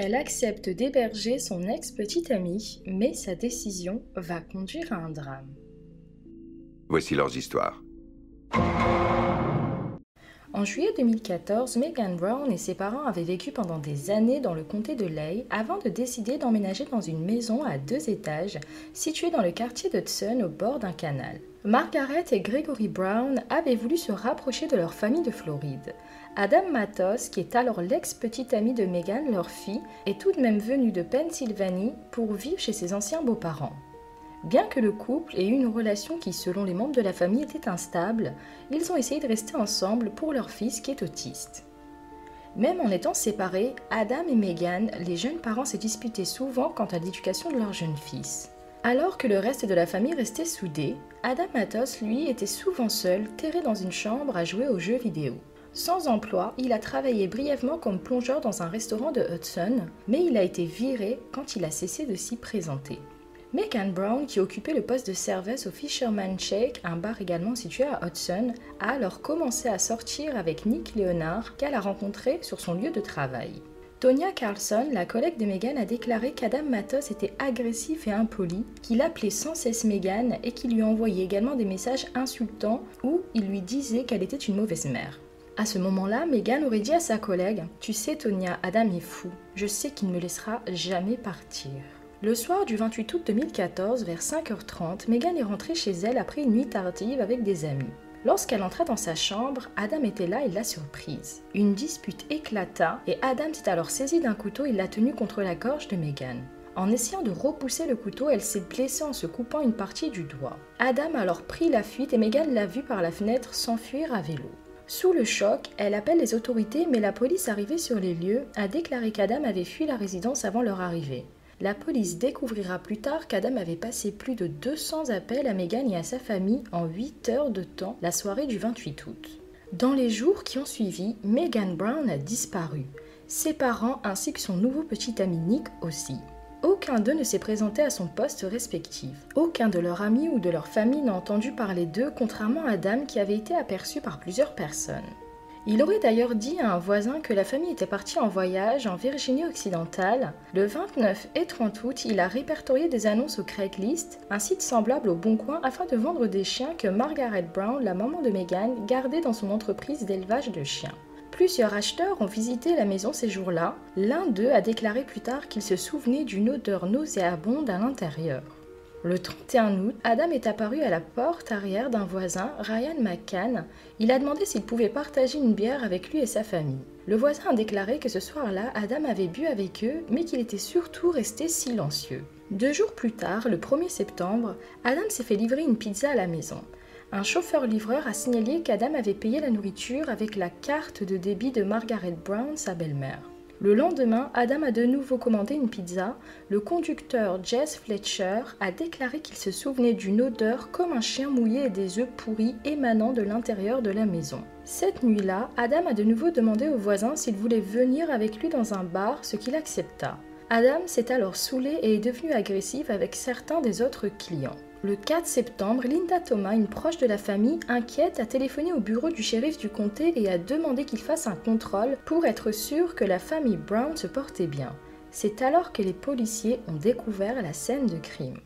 Elle accepte d'héberger son ex-petite amie, mais sa décision va conduire à un drame. Voici leurs histoires. En juillet 2014, Megan Brown et ses parents avaient vécu pendant des années dans le comté de Lay avant de décider d'emménager dans une maison à deux étages située dans le quartier d'Hudson au bord d'un canal. Margaret et Gregory Brown avaient voulu se rapprocher de leur famille de Floride. Adam Matos, qui est alors l'ex-petite amie de Megan, leur fille, est tout de même venu de Pennsylvanie pour vivre chez ses anciens beaux-parents. Bien que le couple ait eu une relation qui, selon les membres de la famille, était instable, ils ont essayé de rester ensemble pour leur fils qui est autiste. Même en étant séparés, Adam et Megan, les jeunes parents se disputaient souvent quant à l'éducation de leur jeune fils. Alors que le reste de la famille restait soudé, Adam Matos, lui, était souvent seul, terré dans une chambre à jouer aux jeux vidéo. Sans emploi, il a travaillé brièvement comme plongeur dans un restaurant de Hudson, mais il a été viré quand il a cessé de s'y présenter. Megan Brown, qui occupait le poste de serveuse au Fisherman Shake, un bar également situé à Hudson, a alors commencé à sortir avec Nick Leonard, qu'elle a rencontré sur son lieu de travail. Tonya Carlson, la collègue de Megan, a déclaré qu'Adam Matos était agressif et impoli, qu'il appelait sans cesse Megan et qu'il lui envoyait également des messages insultants où il lui disait qu'elle était une mauvaise mère. À ce moment-là, Megan aurait dit à sa collègue Tu sais, Tonya, Adam est fou. Je sais qu'il ne me laissera jamais partir. Le soir du 28 août 2014, vers 5h30, Megan est rentrée chez elle après une nuit tardive avec des amis. Lorsqu'elle entra dans sa chambre, Adam était là et l'a surprise. Une dispute éclata et Adam s'est alors saisi d'un couteau et l'a tenu contre la gorge de Megan. En essayant de repousser le couteau, elle s'est blessée en se coupant une partie du doigt. Adam a alors pris la fuite et Megan l'a vu par la fenêtre s'enfuir à vélo. Sous le choc, elle appelle les autorités mais la police arrivée sur les lieux a déclaré qu'Adam avait fui la résidence avant leur arrivée. La police découvrira plus tard qu'Adam avait passé plus de 200 appels à Megan et à sa famille en 8 heures de temps la soirée du 28 août. Dans les jours qui ont suivi, Megan Brown a disparu. Ses parents ainsi que son nouveau petit ami Nick aussi. Aucun d'eux ne s'est présenté à son poste respectif. Aucun de leurs amis ou de leur famille n'a entendu parler d'eux, contrairement à Adam qui avait été aperçu par plusieurs personnes. Il aurait d'ailleurs dit à un voisin que la famille était partie en voyage en Virginie occidentale. Le 29 et 30 août, il a répertorié des annonces au Craigslist, un site semblable au Bon Coin, afin de vendre des chiens que Margaret Brown, la maman de Megan, gardait dans son entreprise d'élevage de chiens. Plusieurs acheteurs ont visité la maison ces jours-là. L'un d'eux a déclaré plus tard qu'il se souvenait d'une odeur nauséabonde à l'intérieur. Le 31 août, Adam est apparu à la porte arrière d'un voisin, Ryan McCann. Il a demandé s'il pouvait partager une bière avec lui et sa famille. Le voisin a déclaré que ce soir-là, Adam avait bu avec eux, mais qu'il était surtout resté silencieux. Deux jours plus tard, le 1er septembre, Adam s'est fait livrer une pizza à la maison. Un chauffeur-livreur a signalé qu'Adam avait payé la nourriture avec la carte de débit de Margaret Brown, sa belle-mère. Le lendemain, Adam a de nouveau commandé une pizza. Le conducteur Jess Fletcher a déclaré qu'il se souvenait d'une odeur comme un chien mouillé et des œufs pourris émanant de l'intérieur de la maison. Cette nuit-là, Adam a de nouveau demandé au voisin s'il voulait venir avec lui dans un bar, ce qu'il accepta. Adam s'est alors saoulé et est devenu agressif avec certains des autres clients. Le 4 septembre, Linda Thomas, une proche de la famille, inquiète, a téléphoné au bureau du shérif du comté et a demandé qu'il fasse un contrôle pour être sûr que la famille Brown se portait bien. C'est alors que les policiers ont découvert la scène de crime.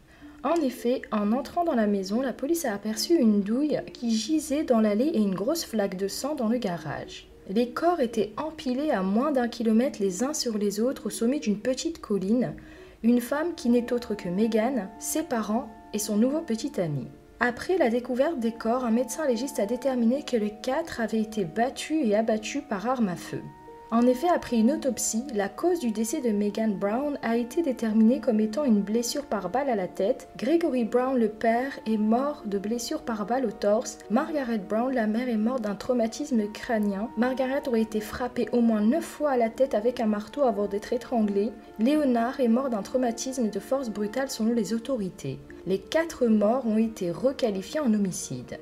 En effet, en entrant dans la maison, la police a aperçu une douille qui gisait dans l'allée et une grosse flaque de sang dans le garage. Les corps étaient empilés à moins d'un kilomètre les uns sur les autres au sommet d'une petite colline. Une femme qui n'est autre que Megan, ses parents et son nouveau petit ami. Après la découverte des corps, un médecin légiste a déterminé que les quatre avaient été battus et abattus par arme à feu. En effet, après une autopsie, la cause du décès de Megan Brown a été déterminée comme étant une blessure par balle à la tête. Gregory Brown, le père, est mort de blessure par balle au torse. Margaret Brown, la mère, est morte d'un traumatisme crânien. Margaret aurait été frappée au moins neuf fois à la tête avec un marteau avant d'être étranglée. Léonard est mort d'un traumatisme de force brutale selon les autorités. Les quatre morts ont été requalifiés en homicide.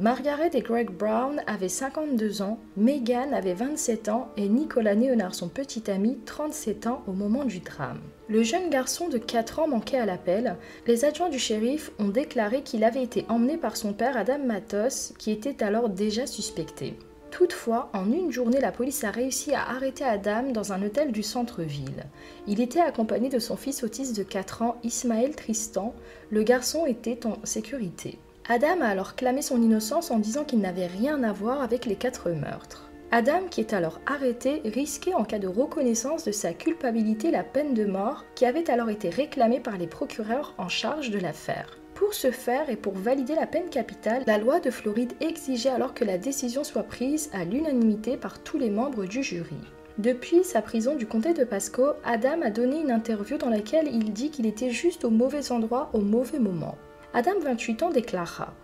Margaret et Greg Brown avaient 52 ans, Megan avait 27 ans et Nicolas Néonard, son petit ami, 37 ans au moment du drame. Le jeune garçon de 4 ans manquait à l'appel. Les adjoints du shérif ont déclaré qu'il avait été emmené par son père Adam Matos, qui était alors déjà suspecté. Toutefois, en une journée, la police a réussi à arrêter Adam dans un hôtel du centre-ville. Il était accompagné de son fils autiste de 4 ans, Ismaël Tristan. Le garçon était en sécurité. Adam a alors clamé son innocence en disant qu'il n'avait rien à voir avec les quatre meurtres. Adam, qui est alors arrêté, risquait en cas de reconnaissance de sa culpabilité la peine de mort qui avait alors été réclamée par les procureurs en charge de l'affaire. Pour ce faire et pour valider la peine capitale, la loi de Floride exigeait alors que la décision soit prise à l'unanimité par tous les membres du jury. Depuis sa prison du comté de Pasco, Adam a donné une interview dans laquelle il dit qu'il était juste au mauvais endroit au mauvais moment. Adam, 28 ans, déclara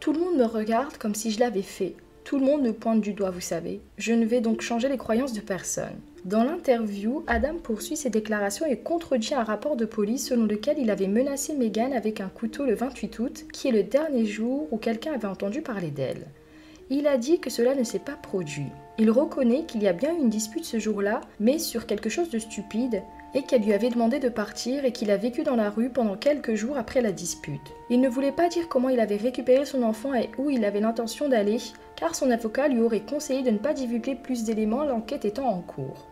Tout le monde me regarde comme si je l'avais fait. Tout le monde me pointe du doigt, vous savez. Je ne vais donc changer les croyances de personne. Dans l'interview, Adam poursuit ses déclarations et contredit un rapport de police selon lequel il avait menacé Megan avec un couteau le 28 août, qui est le dernier jour où quelqu'un avait entendu parler d'elle. Il a dit que cela ne s'est pas produit. Il reconnaît qu'il y a bien eu une dispute ce jour-là, mais sur quelque chose de stupide, et qu'elle lui avait demandé de partir et qu'il a vécu dans la rue pendant quelques jours après la dispute. Il ne voulait pas dire comment il avait récupéré son enfant et où il avait l'intention d'aller, car son avocat lui aurait conseillé de ne pas divulguer plus d'éléments l'enquête étant en cours.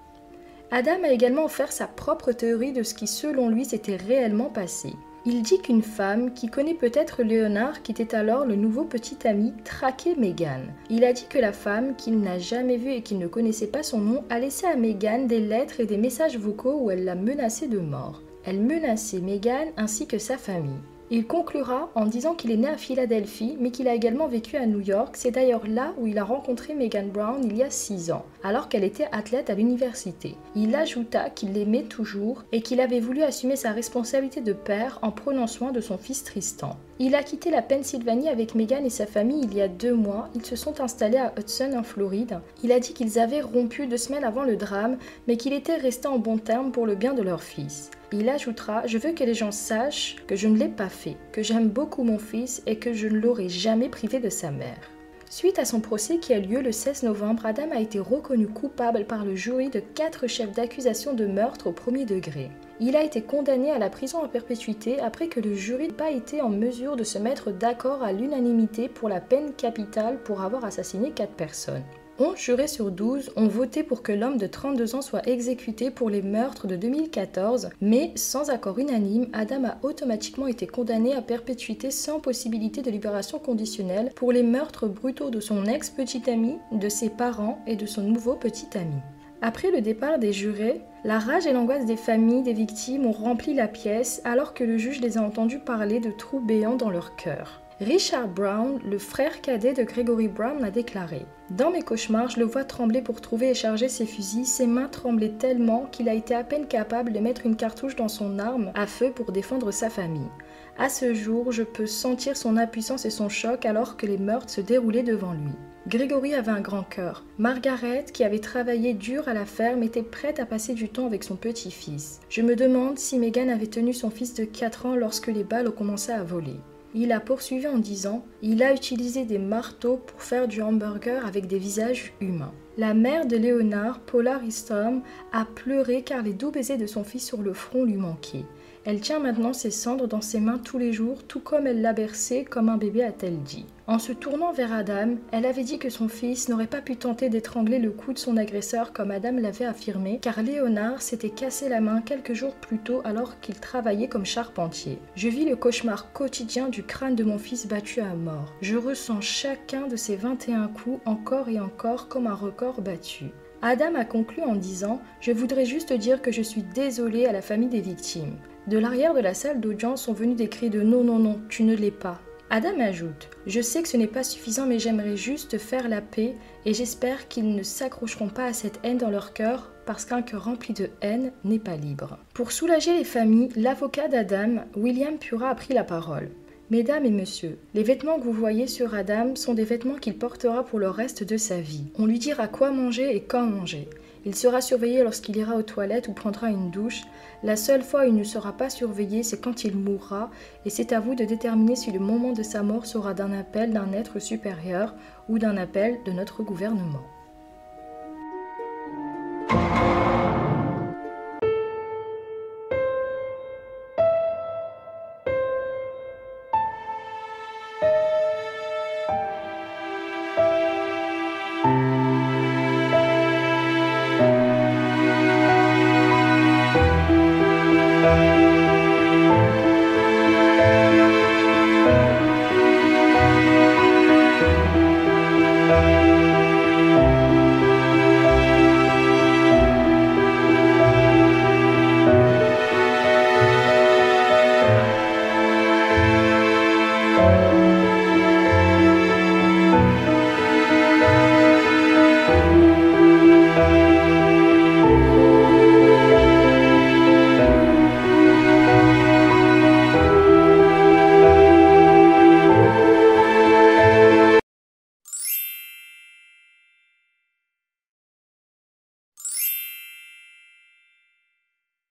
Adam a également offert sa propre théorie de ce qui selon lui s'était réellement passé. Il dit qu'une femme, qui connaît peut-être Léonard, qui était alors le nouveau petit ami, traquait Megan. Il a dit que la femme, qu'il n'a jamais vue et qu'il ne connaissait pas son nom, a laissé à Megan des lettres et des messages vocaux où elle l'a menacée de mort. Elle menaçait Megan ainsi que sa famille. Il conclura en disant qu'il est né à Philadelphie, mais qu'il a également vécu à New York. C'est d'ailleurs là où il a rencontré Megan Brown il y a 6 ans, alors qu'elle était athlète à l'université. Il ajouta qu'il l'aimait toujours et qu'il avait voulu assumer sa responsabilité de père en prenant soin de son fils Tristan. Il a quitté la Pennsylvanie avec Megan et sa famille il y a deux mois. Ils se sont installés à Hudson en Floride. Il a dit qu'ils avaient rompu deux semaines avant le drame, mais qu'il était resté en bon terme pour le bien de leur fils. Il ajoutera Je veux que les gens sachent que je ne l'ai pas fait, que j'aime beaucoup mon fils et que je ne l'aurai jamais privé de sa mère. Suite à son procès qui a lieu le 16 novembre, Adam a été reconnu coupable par le jury de quatre chefs d'accusation de meurtre au premier degré. Il a été condamné à la prison à perpétuité après que le jury n'ait pas été en mesure de se mettre d'accord à l'unanimité pour la peine capitale pour avoir assassiné quatre personnes. 11 jurés sur 12 ont voté pour que l'homme de 32 ans soit exécuté pour les meurtres de 2014, mais sans accord unanime, Adam a automatiquement été condamné à perpétuité sans possibilité de libération conditionnelle pour les meurtres brutaux de son ex-petit ami, de ses parents et de son nouveau petit ami. Après le départ des jurés, la rage et l'angoisse des familles des victimes ont rempli la pièce alors que le juge les a entendus parler de trous béants dans leur cœur. Richard Brown, le frère cadet de Gregory Brown, a déclaré Dans mes cauchemars, je le vois trembler pour trouver et charger ses fusils. Ses mains tremblaient tellement qu'il a été à peine capable de mettre une cartouche dans son arme à feu pour défendre sa famille. À ce jour, je peux sentir son impuissance et son choc alors que les meurtres se déroulaient devant lui. Gregory avait un grand cœur. Margaret, qui avait travaillé dur à la ferme, était prête à passer du temps avec son petit-fils. Je me demande si Megan avait tenu son fils de 4 ans lorsque les balles ont commencé à voler. Il a poursuivi en disant Il a utilisé des marteaux pour faire du hamburger avec des visages humains. La mère de Léonard, Paula Ristom, a pleuré car les doux baisers de son fils sur le front lui manquaient. Elle tient maintenant ses cendres dans ses mains tous les jours, tout comme elle l'a bercé comme un bébé, a-t-elle dit. En se tournant vers Adam, elle avait dit que son fils n'aurait pas pu tenter d'étrangler le cou de son agresseur comme Adam l'avait affirmé, car Léonard s'était cassé la main quelques jours plus tôt alors qu'il travaillait comme charpentier. Je vis le cauchemar quotidien du crâne de mon fils battu à mort. Je ressens chacun de ces 21 coups encore et encore comme un record battu. Adam a conclu en disant Je voudrais juste dire que je suis désolé à la famille des victimes. De l'arrière de la salle d'audience sont venus des cris de Non, non, non, tu ne l'es pas. Adam ajoute Je sais que ce n'est pas suffisant, mais j'aimerais juste faire la paix et j'espère qu'ils ne s'accrocheront pas à cette haine dans leur cœur parce qu'un cœur rempli de haine n'est pas libre. Pour soulager les familles, l'avocat d'Adam, William Pura, a pris la parole. Mesdames et messieurs, les vêtements que vous voyez sur Adam sont des vêtements qu'il portera pour le reste de sa vie. On lui dira quoi manger et quand manger. Il sera surveillé lorsqu'il ira aux toilettes ou prendra une douche. La seule fois où il ne sera pas surveillé, c'est quand il mourra, et c'est à vous de déterminer si le moment de sa mort sera d'un appel d'un être supérieur ou d'un appel de notre gouvernement.